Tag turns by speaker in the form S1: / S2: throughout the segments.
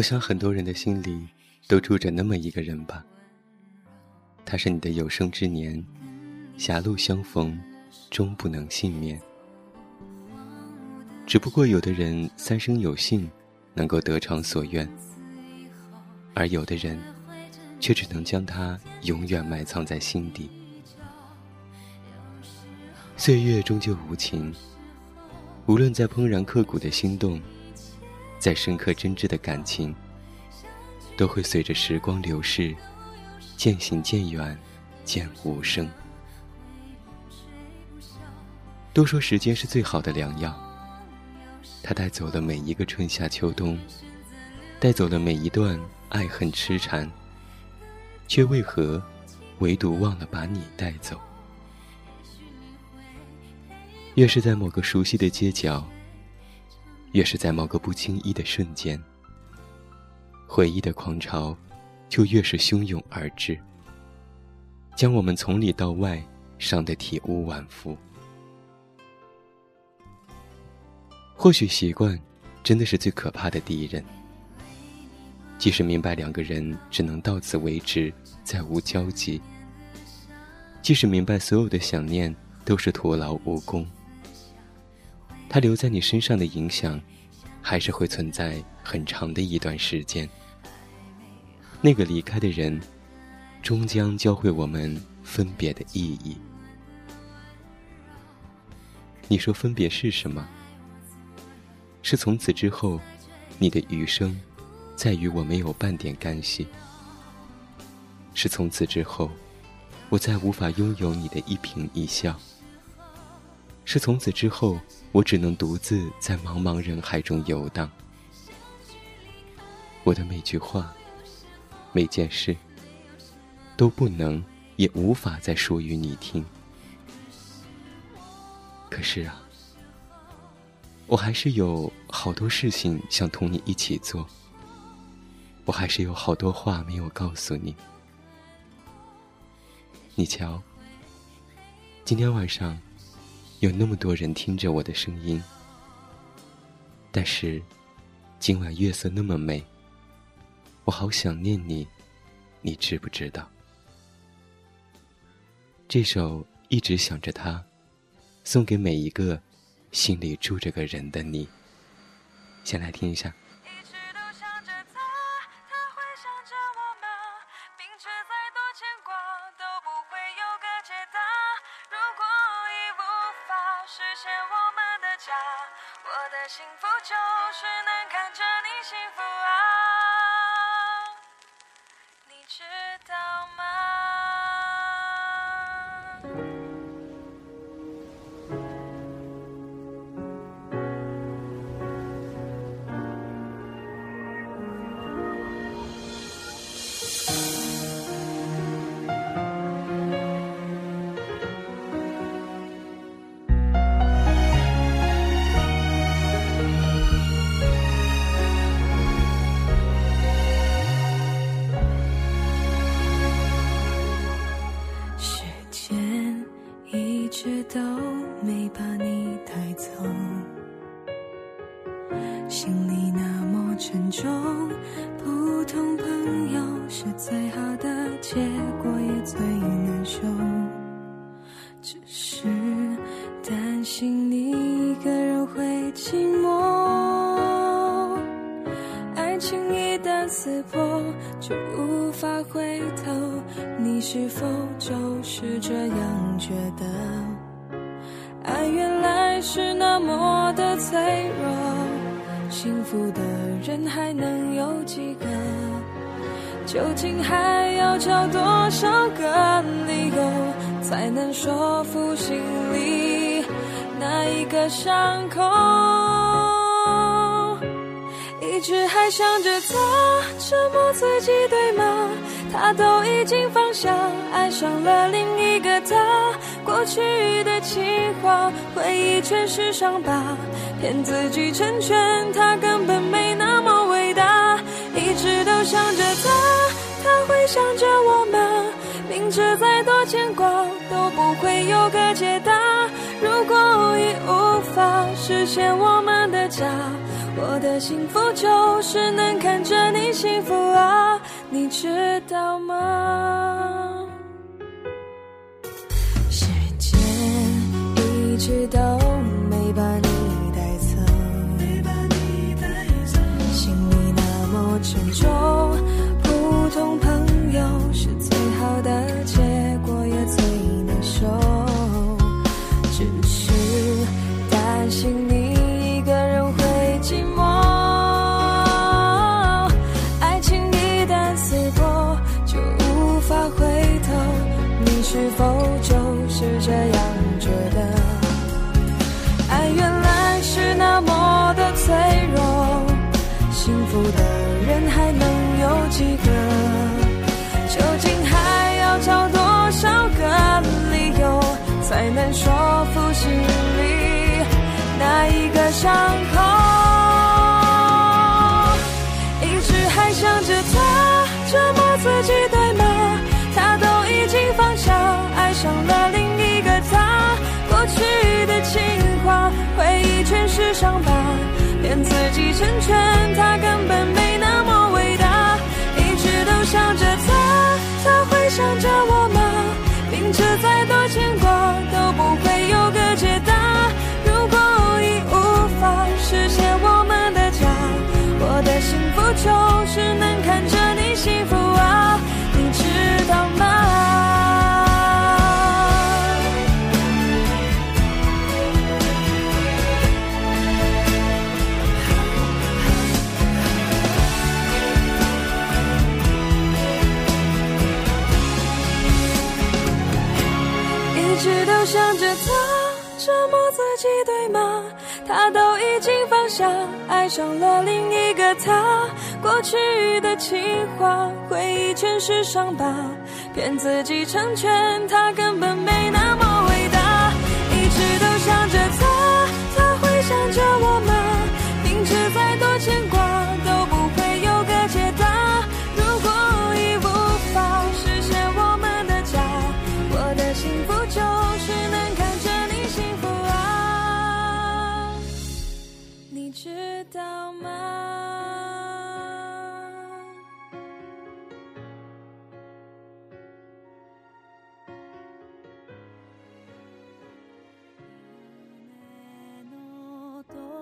S1: 我想很多人的心里都住着那么一个人吧，他是你的有生之年，狭路相逢，终不能幸免。只不过有的人三生有幸，能够得偿所愿，而有的人，却只能将他永远埋藏在心底。岁月终究无情，无论再怦然刻骨的心动。再深刻真挚的感情，都会随着时光流逝，渐行渐远，渐无声。都说时间是最好的良药，它带走了每一个春夏秋冬，带走了每一段爱恨痴缠，却为何唯独忘了把你带走？越是在某个熟悉的街角。越是在某个不经意的瞬间，回忆的狂潮就越是汹涌而至，将我们从里到外伤得体无完肤。或许习惯真的是最可怕的敌人。即使明白两个人只能到此为止，再无交集；即使明白所有的想念都是徒劳无功。他留在你身上的影响，还是会存在很长的一段时间。那个离开的人，终将教会我们分别的意义。你说分别是什么？是从此之后，你的余生，再与我没有半点干系。是从此之后，我再无法拥有你的一颦一笑。是从此之后。我只能独自在茫茫人海中游荡，我的每句话、每件事，都不能也无法再说与你听。可是啊，我还是有好多事情想同你一起做，我还是有好多话没有告诉你。你瞧，今天晚上。有那么多人听着我的声音，但是今晚月色那么美，我好想念你，你知不知道？这首一直想着他，送给每一个心里住着个人的你。先来听一下。
S2: 是能看着你爱情一旦撕破就无法回头你是否就是这样觉得？爱原来是那么的脆弱，幸福的人还能有几个？究竟还要找多少个理由，才能说服心里那一个伤口？一直还想着他，折磨自己，对吗？他都已经放下，爱上了另一个他。过去的情话，回忆全是伤疤，骗自己成全他，根本没那么伟大。一直都想着他，他会想着我吗？明知再多牵挂都不会有个解答。如果已无法实现我们的家。我的幸福就是能看着你幸福啊，你知道吗？时间一直都没把你带走，心里那么沉重，伤口？一直还想着他，折磨自己对吗？他都已经放下，爱上了另一个他。过去的情话，回忆全是伤疤，骗自己成全，他根本没折磨自己对吗？他都已经放下，爱上了另一个他。过去的情话，回忆全是伤疤，骗自己成全，他根本没那么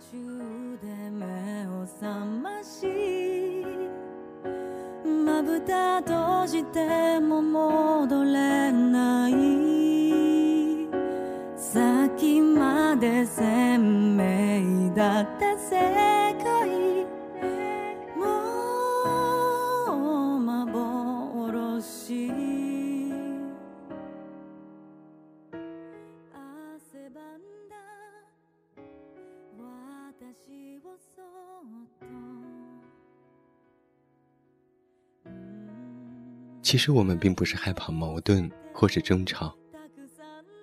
S3: 中で目を覚ましまぶた閉じても戻れない。先まで鮮明だった世
S1: 其实我们并不是害怕矛盾或是争吵，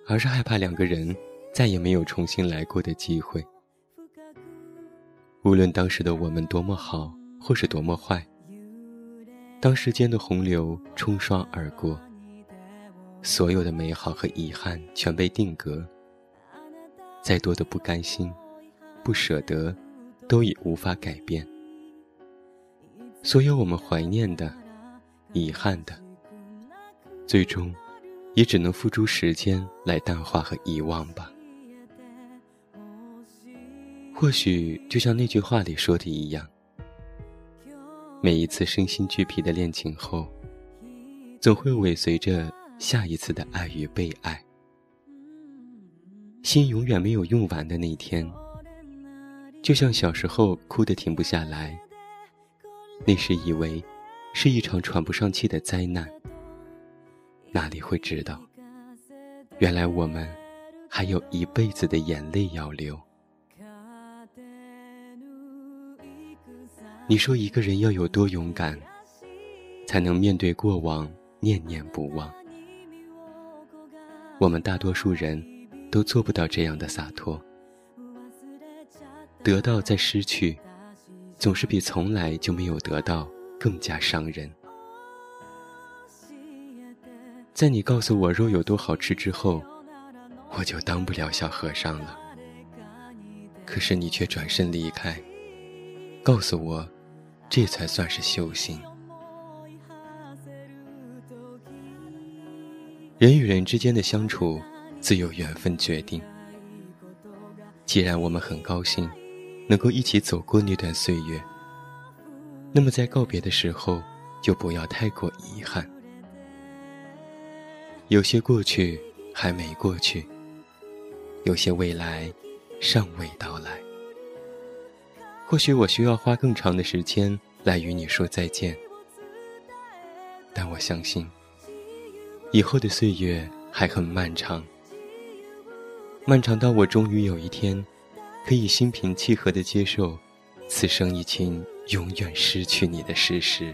S1: 而是害怕两个人再也没有重新来过的机会。无论当时的我们多么好，或是多么坏，当时间的洪流冲刷而过，所有的美好和遗憾全被定格。再多的不甘心、不舍得，都已无法改变。所有我们怀念的、遗憾的，最终也只能付出时间来淡化和遗忘吧。或许就像那句话里说的一样，每一次身心俱疲的恋情后，总会尾随着下一次的爱与被爱。心永远没有用完的那天，就像小时候哭得停不下来，那时以为是一场喘不上气的灾难，哪里会知道，原来我们还有一辈子的眼泪要流。你说一个人要有多勇敢，才能面对过往念念不忘？我们大多数人都做不到这样的洒脱。得到再失去，总是比从来就没有得到更加伤人。在你告诉我肉有多好吃之后，我就当不了小和尚了。可是你却转身离开，告诉我，这才算是修行。人与人之间的相处，自有缘分决定。既然我们很高兴，能够一起走过那段岁月，那么在告别的时候，就不要太过遗憾。有些过去还没过去，有些未来尚未到来。或许我需要花更长的时间来与你说再见，但我相信，以后的岁月还很漫长。漫长到我终于有一天，可以心平气和地接受，此生已经永远失去你的事实。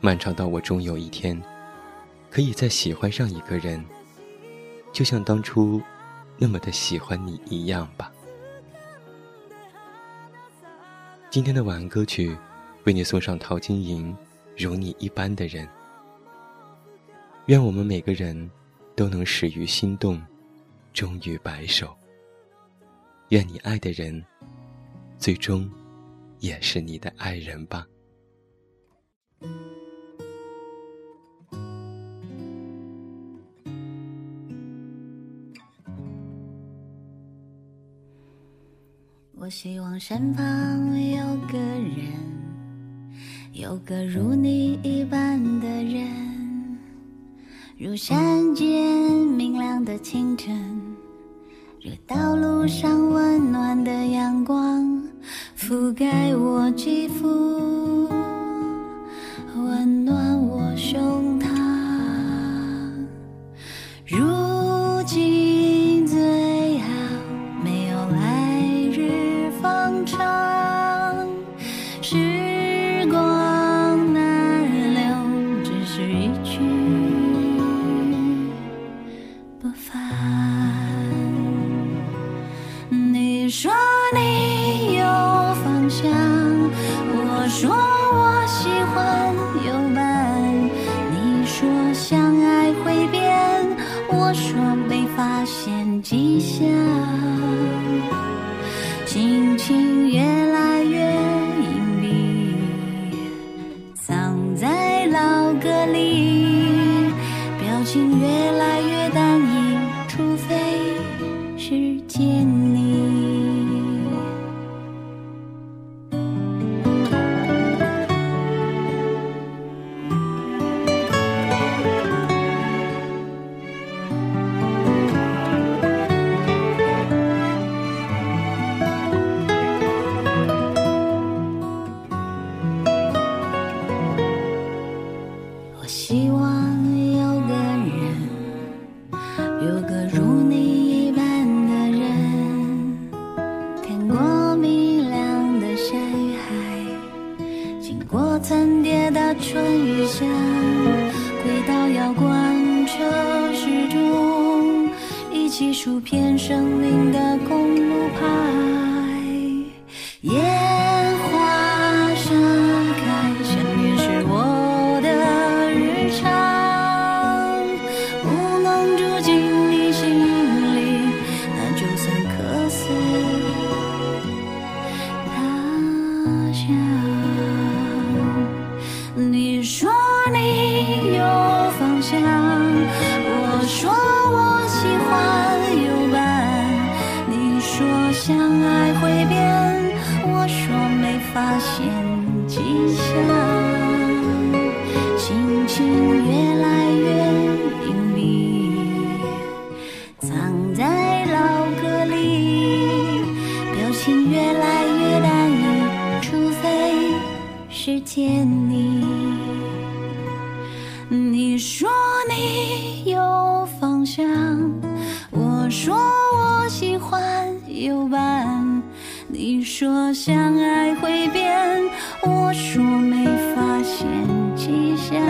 S1: 漫长到我终有一天，可以再喜欢上一个人，就像当初那么的喜欢你一样吧。今天的晚安歌曲，为你送上陶晶莹《如你一般的人》。愿我们每个人都能始于心动。终于白首。愿你爱的人，最终也是你的爱人吧。
S3: 我希望身旁有个人，有个如你一般的人，如山间明亮的清晨。如道路上温暖的阳光覆盖我肌肤，曾跌打春雨下，轨道要贯彻始终，一起数遍生命的公路旁。是见你。你说你有方向，我说我喜欢有伴。你说相爱会变，我说没发现迹象，